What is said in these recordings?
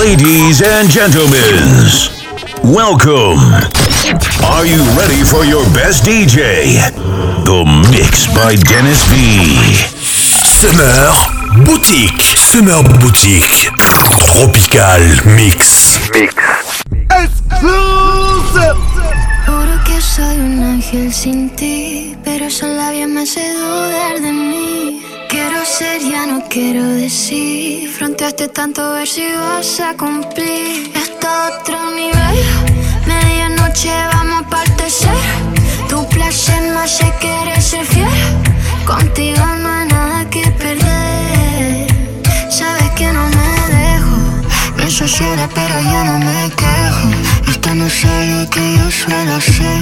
Ladies and gentlemen, welcome. Are you ready for your best DJ? The Mix by Dennis V. Summer Boutique. Summer Boutique. Tropical Mix. Mix. Exclusive. sin ti, pero esa labia me hace dudar de mí. Quiero ser, ya no quiero decir. Fronteaste tanto, a ver si vas a cumplir. Está otro nivel, medianoche vamos a partecer. Tu placer me hace querer ser fiel. Contigo no hay nada que perder. Sabes que no me dejo. Me suicido, pero yo no me quejo. Tú no sabes lo que yo suelo hacer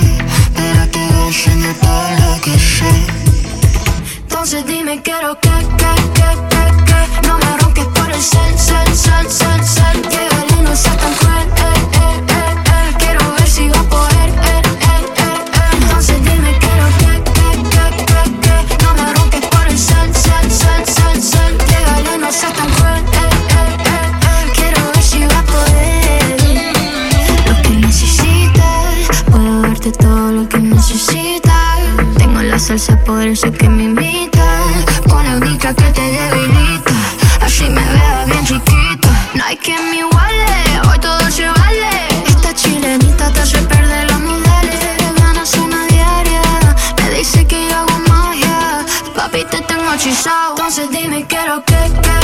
Pero te voy a enseñar todo lo que sé. Entonces dime quiero que, que, que, que, que. No me ronques por el sal, sal, sal, sal, sal Que el no sea tan cruel, eh. ese poder que me imita. Con la única que te debilita. Así me veo bien chiquita. No hay quien me iguale, hoy todo se vale. Esta chilenita te hace perder los modales. Ganas una diaria, me dice que yo hago magia. Papi, te tengo hechizado. Entonces dime, quiero que, que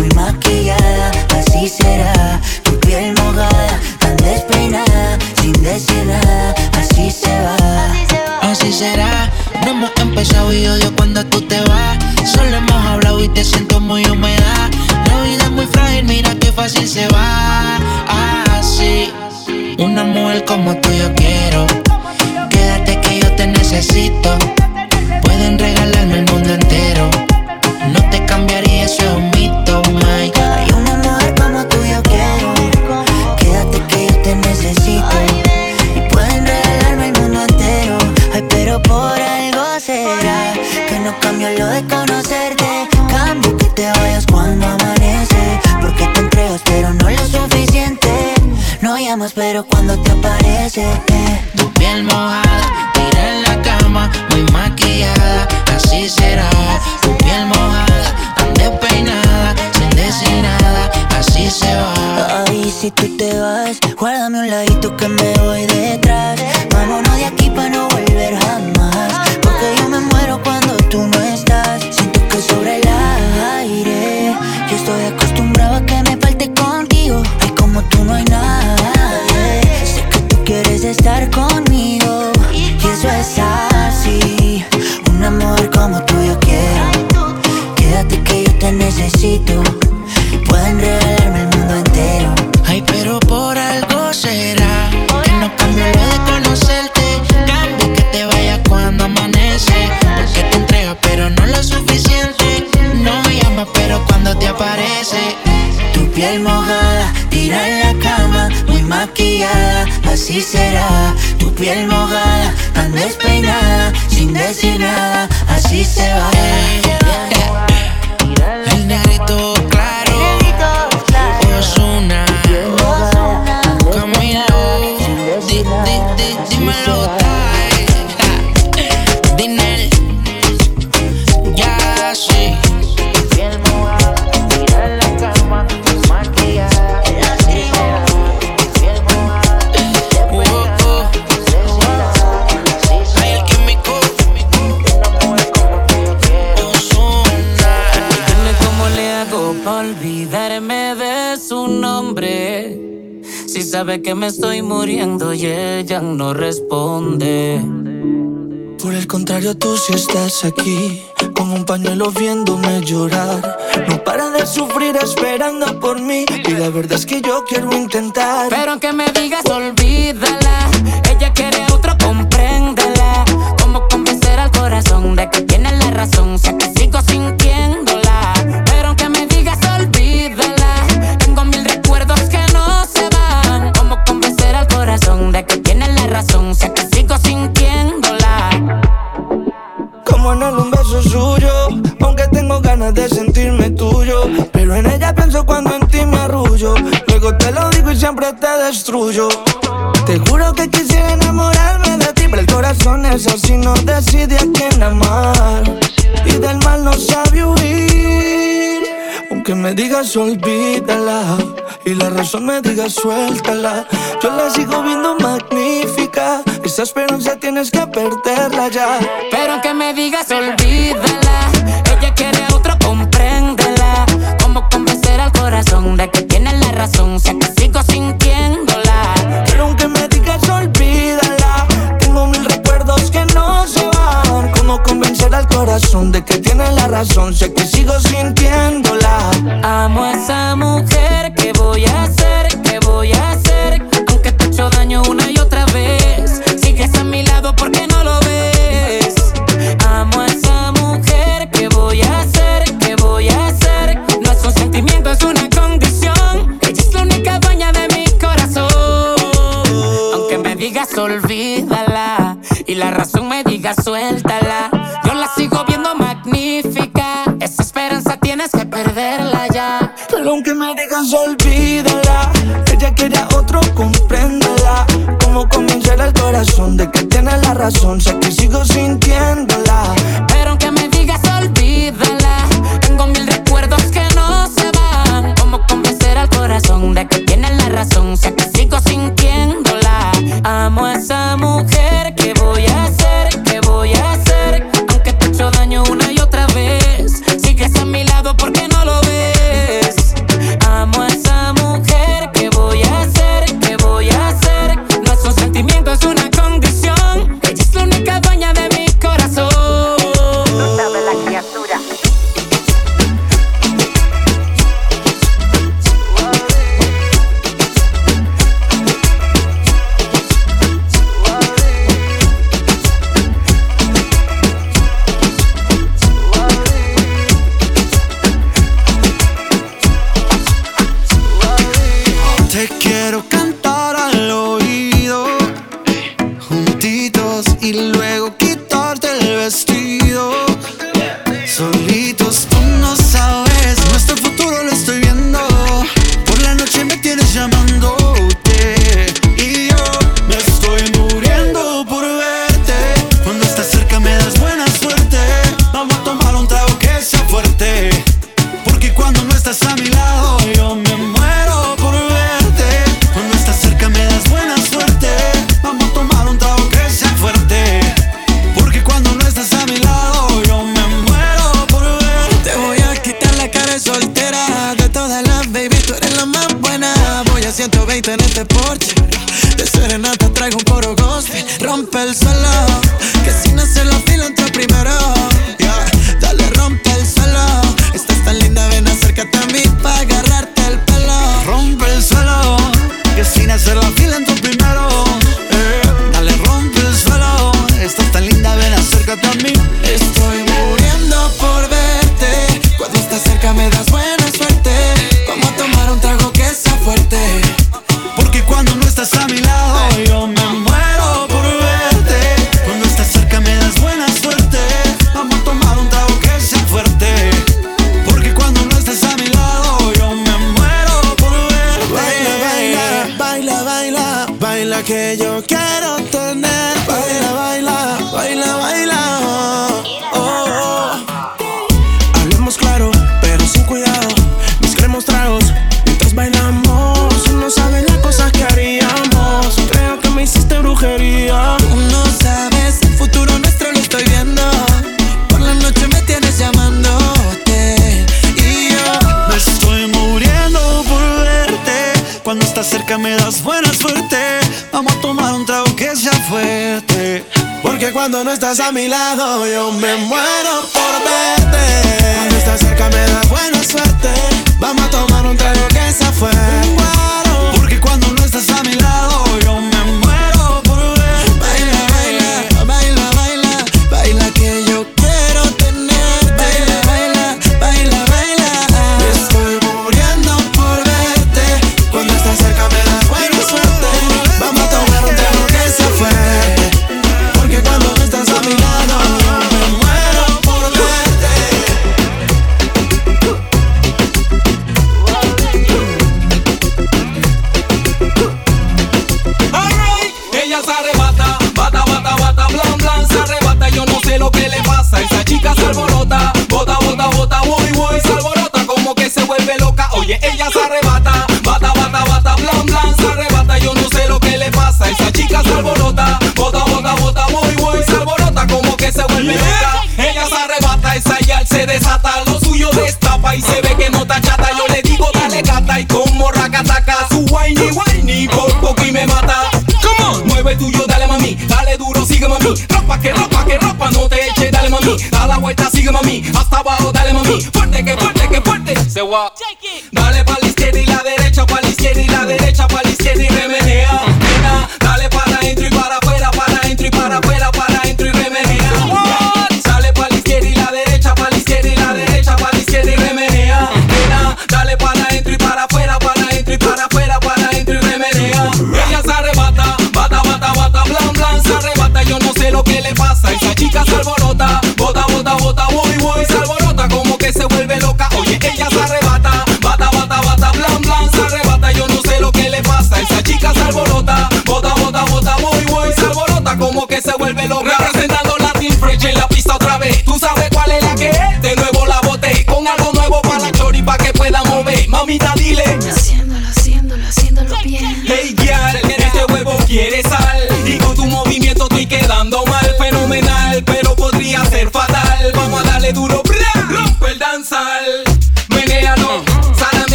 muy maquillada, así será. Tu piel mojada, tan despeinada, sin decir así se va. Así será, no hemos empezado y odio cuando tú te vas. Solo hemos hablado y te siento muy humedad. La vida es muy frágil, mira qué fácil se va. Así, una mujer como tú yo quiero. Quédate que yo te necesito. Pueden regalarme el mundo entero. No te Pero cuando te aparece. eh. Tu piel mojada, tira en la cama, muy maquillada, así será. Tu piel mojada, tan despeinada, sin decir nada, así se va. Ay, si tú te vas, guárdame un ladito que me voy detrás. Vámonos de aquí para no volver jamás. Porque yo me muero cuando tú no estás. Siento que sobre el aire. Estar conmigo. Y eso es así. Un amor como tú yo quiero. Quédate que yo te necesito. Pueden así será. Tu piel mojada, tan despeinada, sin decir nada, así se va. El negrito claro, me estoy muriendo y ella no responde. Por el contrario, tú sí estás aquí, con un pañuelo viéndome llorar. No para de sufrir esperando por mí. Y la verdad es que yo quiero intentar. Pero aunque me digas olvídala, ella quiere a otro, compréndela. Cómo convencer al corazón de que tiene la razón, sé que sigo sintiéndola. De sentirme tuyo. Pero en ella pienso cuando en ti me arrullo. Luego te lo digo y siempre te destruyo. Te juro que quisiera enamorarme de ti, pero el corazón es así, no decide a quién amar. Y del mal no sabe huir. Aunque me digas olvídala y la razón me diga suéltala, yo la sigo viendo magnífica. Esa esperanza tienes que perderla ya. Pero aunque me digas olvídala, ella quiere otro, compréndela. Cómo convencer al corazón de que tiene la razón, sé que sigo sintiéndola. Pero aunque me digas olvídala, tengo mil recuerdos que no se van. Cómo convencer al corazón de que tiene la razón, sé que sigo sintiéndola. Amo a esa mujer, ¿qué voy a hacer? ¿Qué voy a hacer?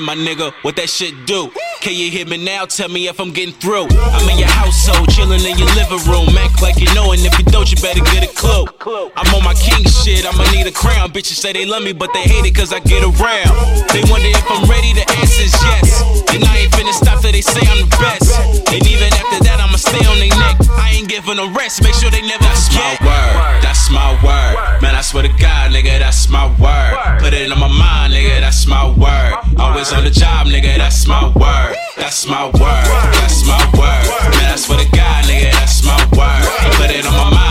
My nigga? What that shit do? Can you hear me now? Tell me if I'm getting through. I'm in your household, chilling in your living room. Act like you know, and if you don't, you better get a clue. I'm on my king shit, I'ma need a crown. Bitches say they love me, but they hate it cause I get around. They wonder if I'm ready, the answer's yes. And I ain't finna stop till they say I'm the best. And even after that, stay on their neck. I ain't giving them rest, make sure they never that's forget. my word, that's my word. Man, I swear to God, nigga, that's my word. Put it on my mind, nigga, that's my word. Always on the job, nigga, that's my word. That's my word, that's my word. Man, I swear to God, nigga, that's my word. Put it on my mind,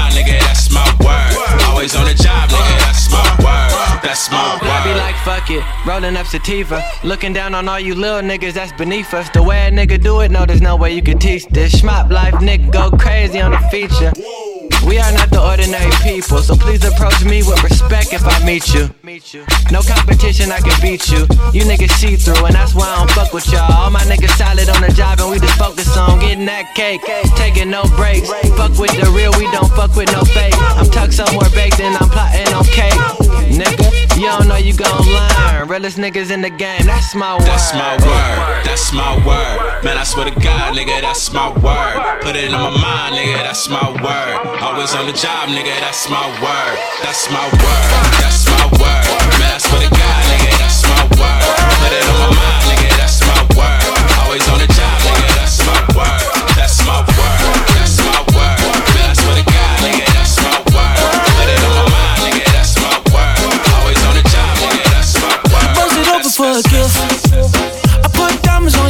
it, rolling up sativa. Looking down on all you little niggas that's beneath us. The way a nigga do it, no, there's no way you can teach this. Schmop life, nigga, go crazy on the feature. We are not the ordinary people, so please approach me with respect if I meet you. No competition, I can beat you. You niggas see through, and that's why I don't fuck with y'all. All my niggas solid on the job, and we just focus on getting that cake. Taking no breaks. Fuck with the real, we don't fuck with no fake. I'm tucked somewhere baked, and I'm plotting on cake. Nigga, you don't know you gon' learn. Realest niggas in the game, that's my word. That's my word, that's my word. Man, I swear to God, nigga, that's my word. Put it on my mind, nigga, that's my word. Always on the job, nigga, that's my word. That's my word, that's my word.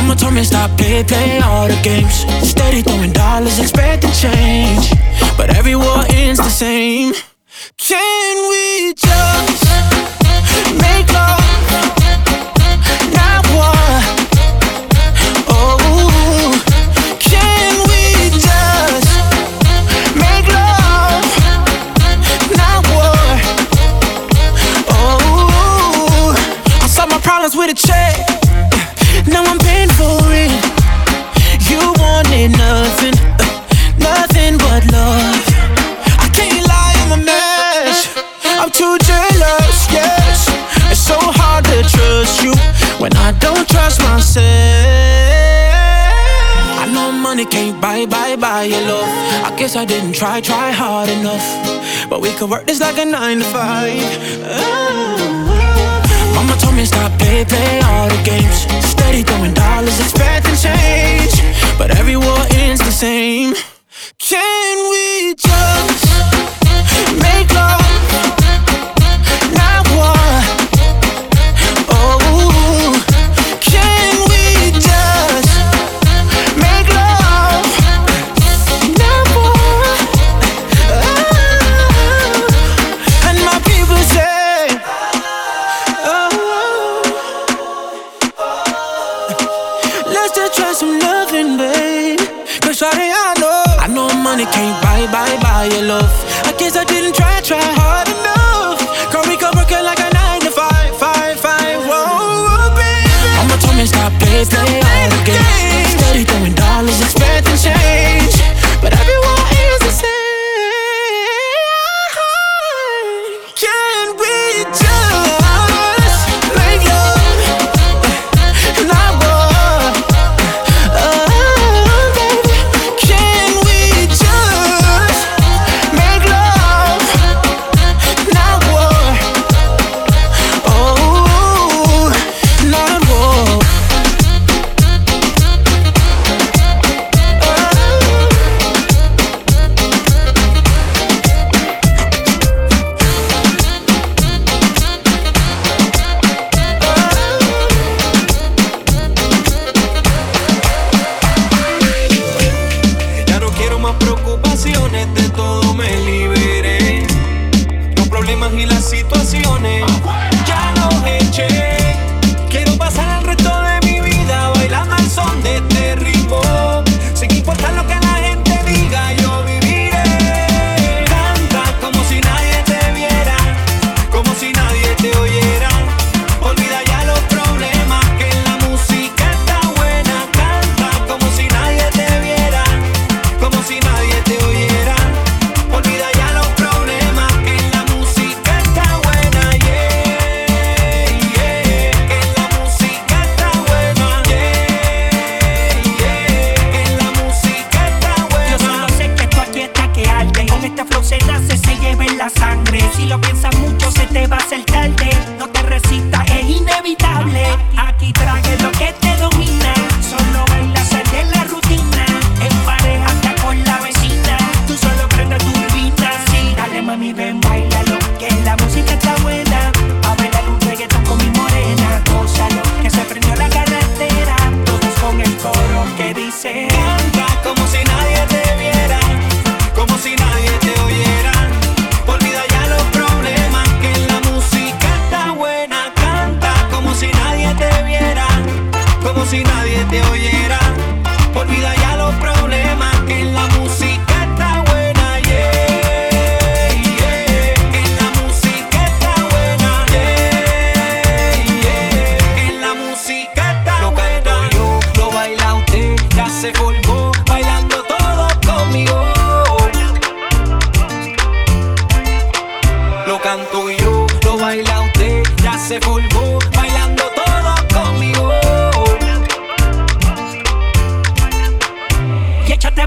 Mama told me stop play, play all the games. Steady throwing dollars, expecting change. But every war ends the same. Can we just make love? Not war. Oh, can we just make love? Not war. Oh, I solve my problems with a check. Now I'm paying for it. You wanted nothing, uh, nothing but love. I can't lie, I'm a mess. I'm too jealous, yes. It's so hard to trust you when I don't trust myself. I know money can't buy, buy, buy your love. I guess I didn't try, try hard enough. But we could work this like a nine to five. Oh. oh. Mama told me stop, play, play all the games. Steady throwing dollars, expecting change. But every war ends the same. Can we just?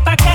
ataque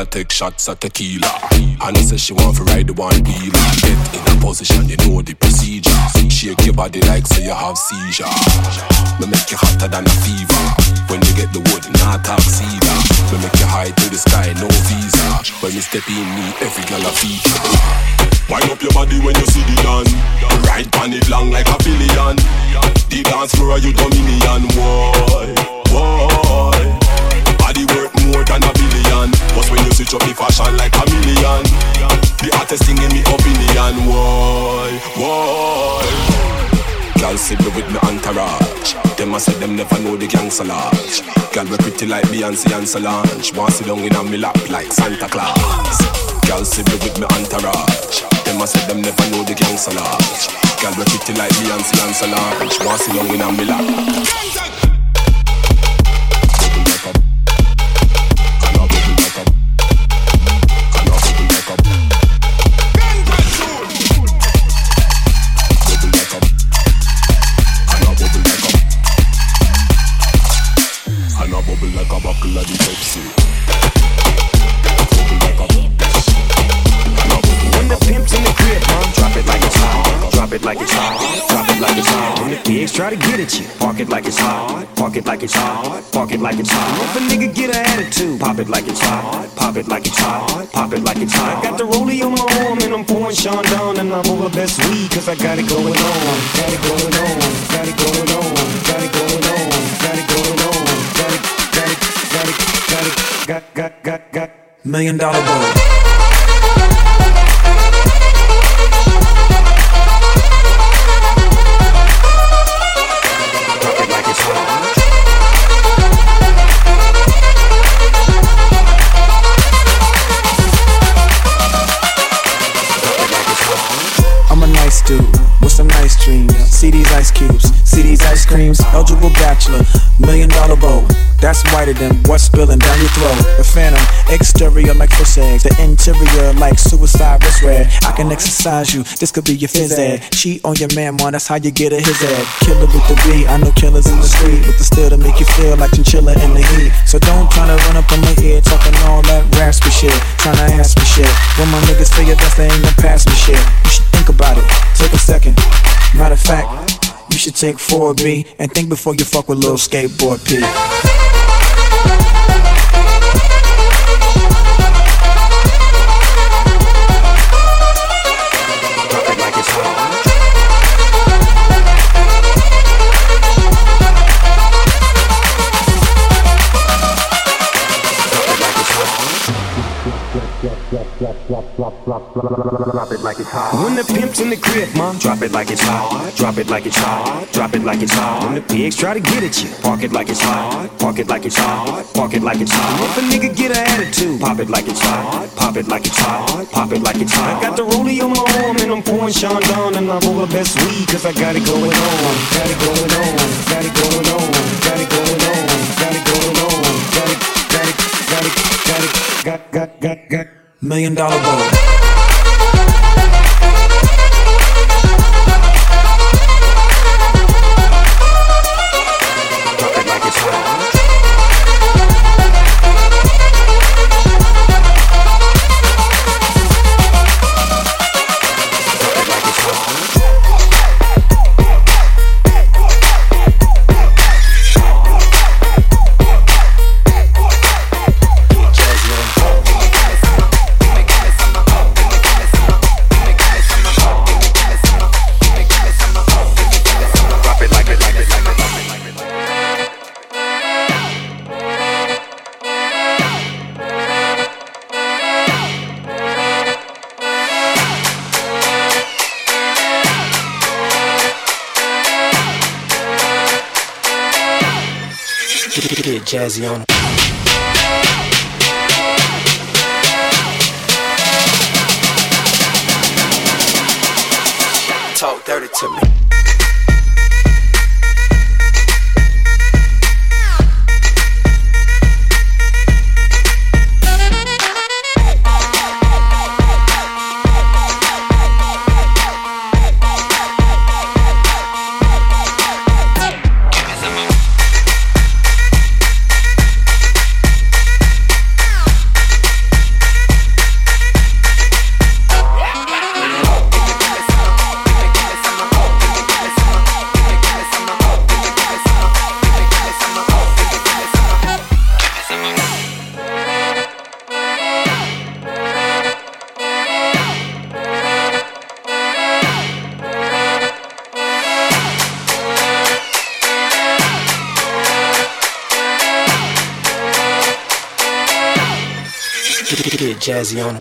I take shots at tequila. And I say she want to ride the one wheeler. Get in a position, you know the procedure. Shake your body like say you have seizure. Me make you hotter than a fever. When you get the wood, not talk cedar. Me make you high to the sky, no visa. When me step in, me every girl a feature. Wind up your body when you see the dance. Ride pan it long like a billion. The dance floor you dominion, boy, boy. Body worth more than a billion. But when you switch up the fashion like a million, the hottest thing in me opinion, why, why? Girl sit with me entourage. Them a say them never know the gangster lodge. Girl we pretty like Beyonce and Solange. Want sit down in a me lap like Santa Claus. Girl sit with me entourage. Them a say them never know the gangster lodge. Girl we pretty like Beyonce and Solange. Want sit down in a me lap. Pigs try to get at you, park it like it's hot. Park it like it's hot. Park it like it's hot. If a nigga get an attitude, pop it like it's hot. Pop it like it's hot. Pop it like it's hot. I got the rollie on my arm and I'm pouring Sean down and I'm over best weed cause I got it going on. Got it going on. Got it going on. Got it going on. Got it going on. Got it, got it, got it, got it, got, got, got, got. Million dollar boy. Whiter than what's spilling down your throat. The phantom, exterior like fish eggs, the interior like suicide wrist red. I can exercise you, this could be your phys ed. Cheat on your man, man, that's how you get a his head. Killer with the B, I know killers in the street with the steel to make you feel like chinchilla in the heat. So don't try to run up on my ear talking all that raspy shit, trying to ask me shit. When my niggas say your best, they ain't gonna pass me shit. You should think about it, take a second. Matter of fact, you should take 4B and think before you fuck with little skateboard P. Yeah. Drop it like it's hot. When the pimp's in the crib, ma, drop it like it's hot. Drop it like it's hot. Drop it like it's hot. When the pigs try to get at you, park it like it's hot. Park it like it's hot. Park it like it's hot. If a nigga get an attitude, pop it like it's hot. Pop it like it's hot. Pop it like it's hot. I got the rollie on my arm and I'm pouring Sean down and I'm over best weed cause I got it going on. Got it going on. Got it going on. Got it going on. Got it going on. Got it. Got it. Got it. Got it. Got got got got. Million dollar boy. On. ocasión.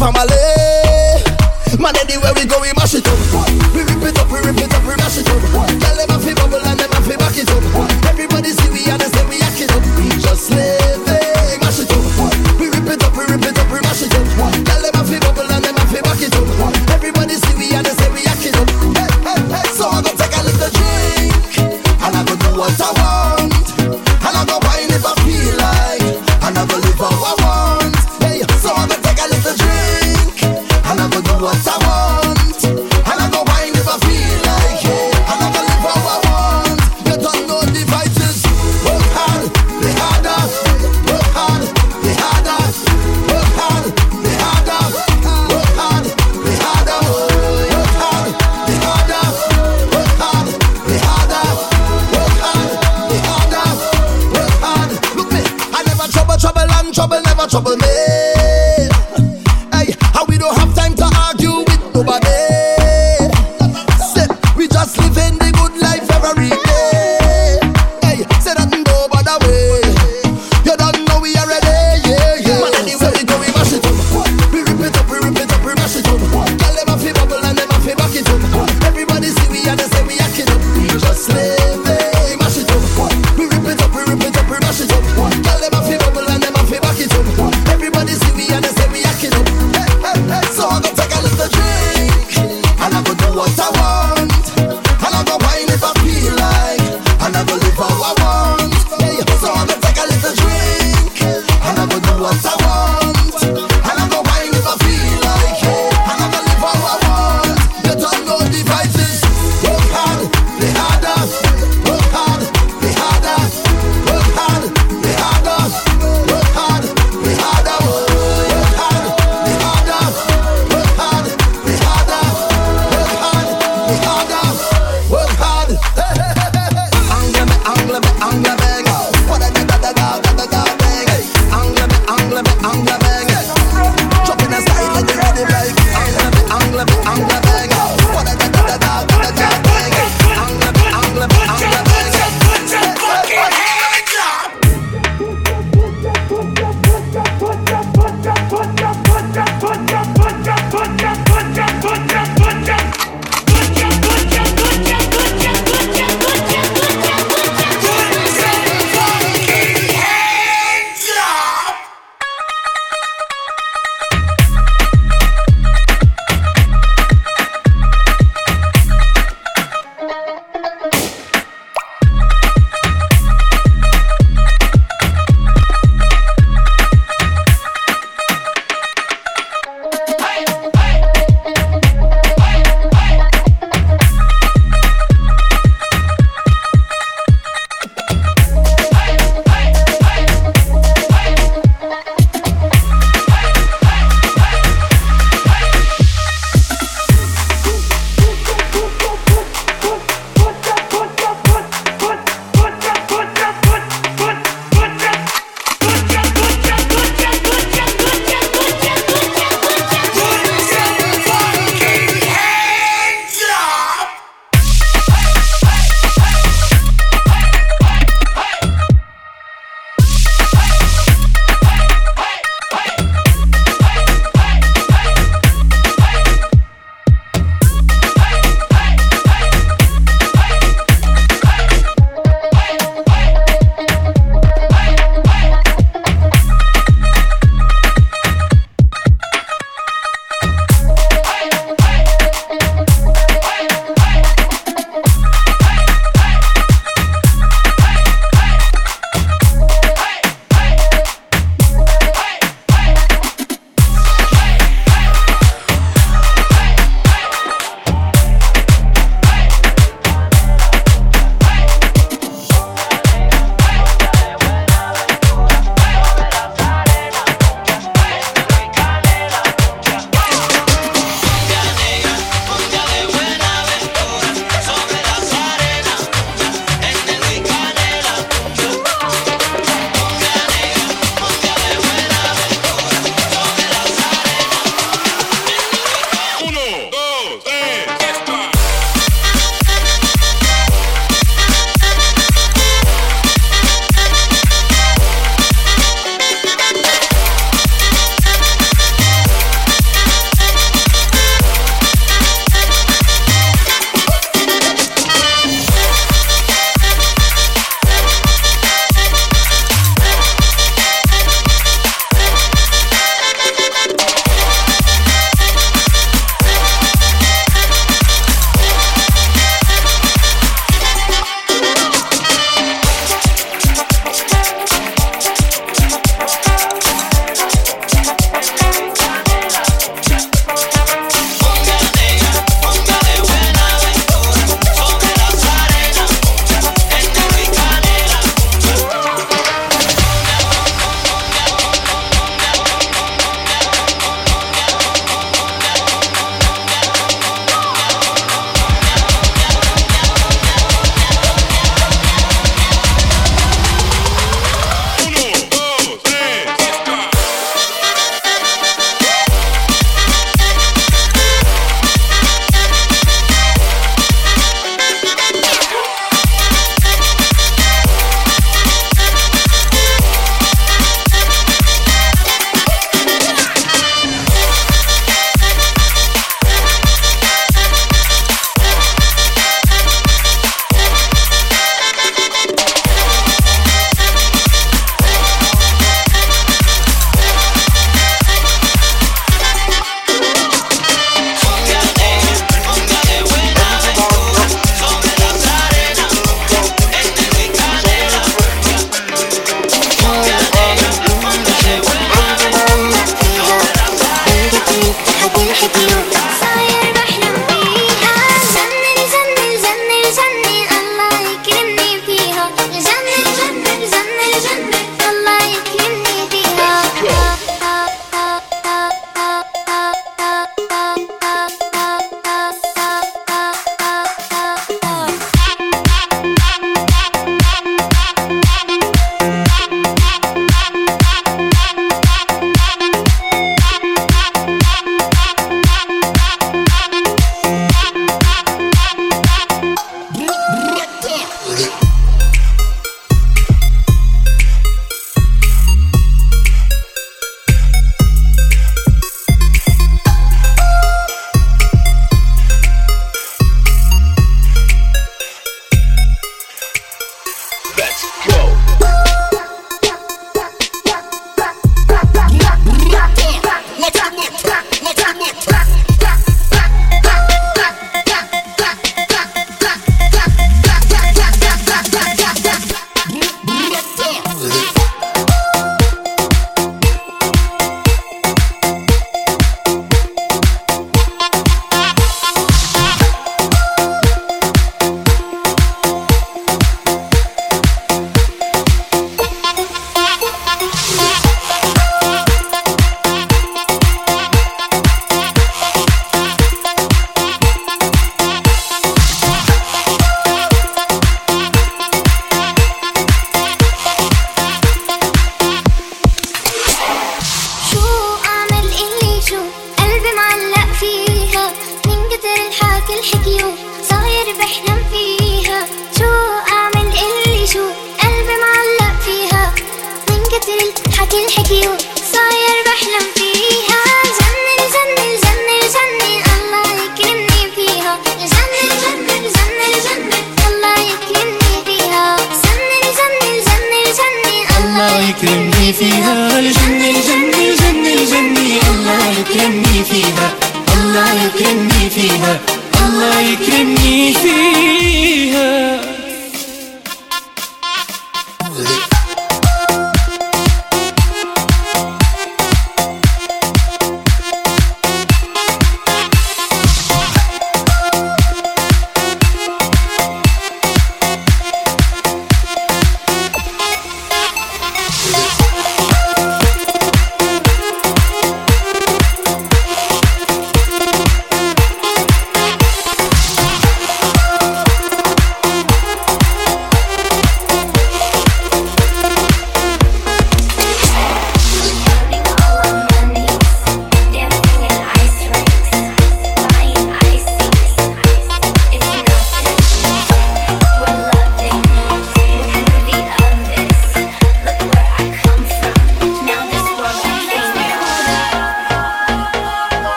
Family. Man, anywhere we go, we mash it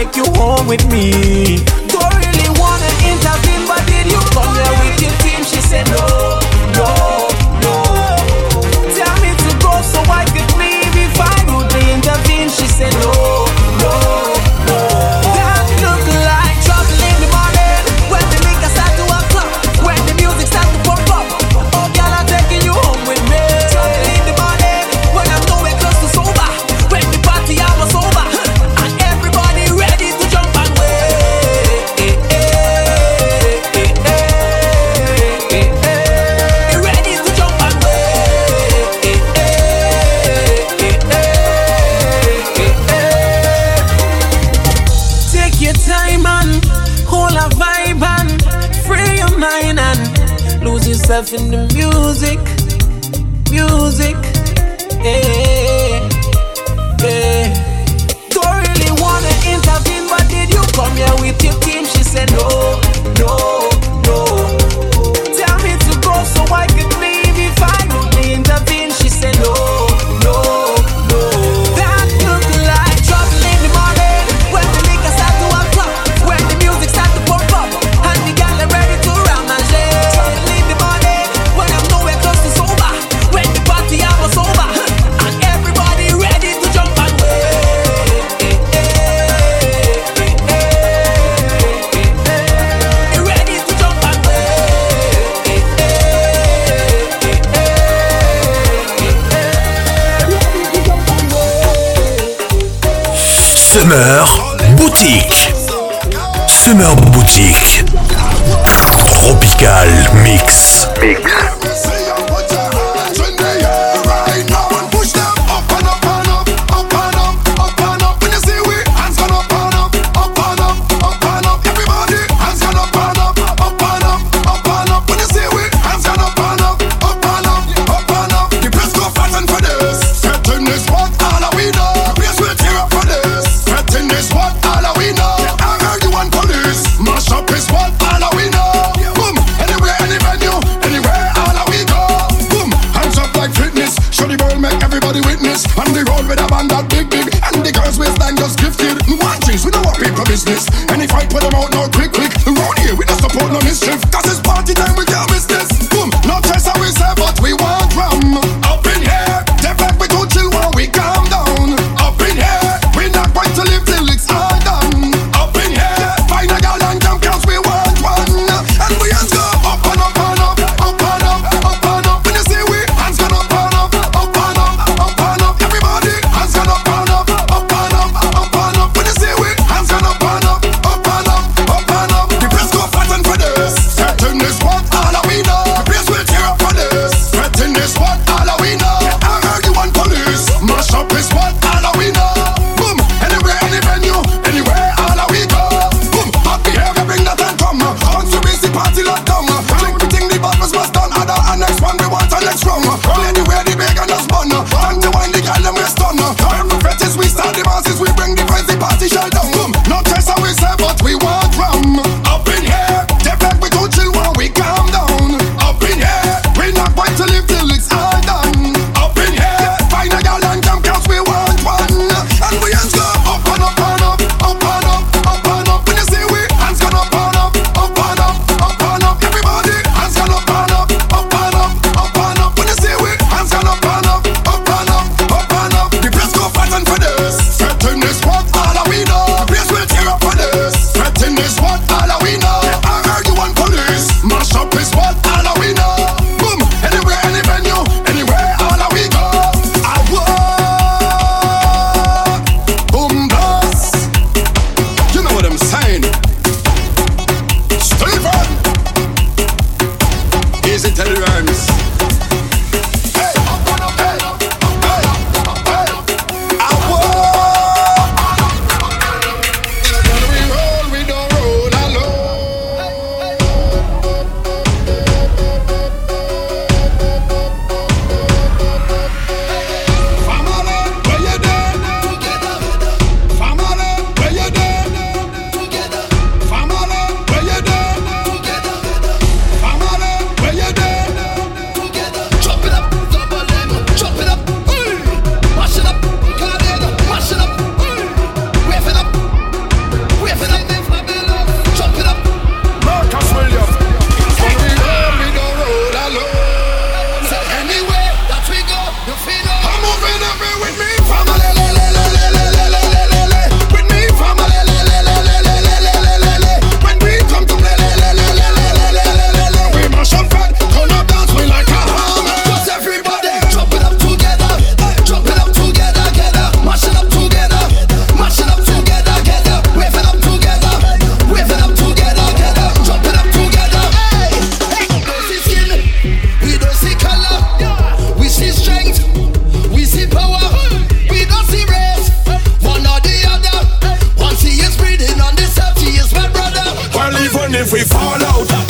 take you home with me. Summer Boutique. Summer Boutique. Tropical Mix. Mix. if we fall out.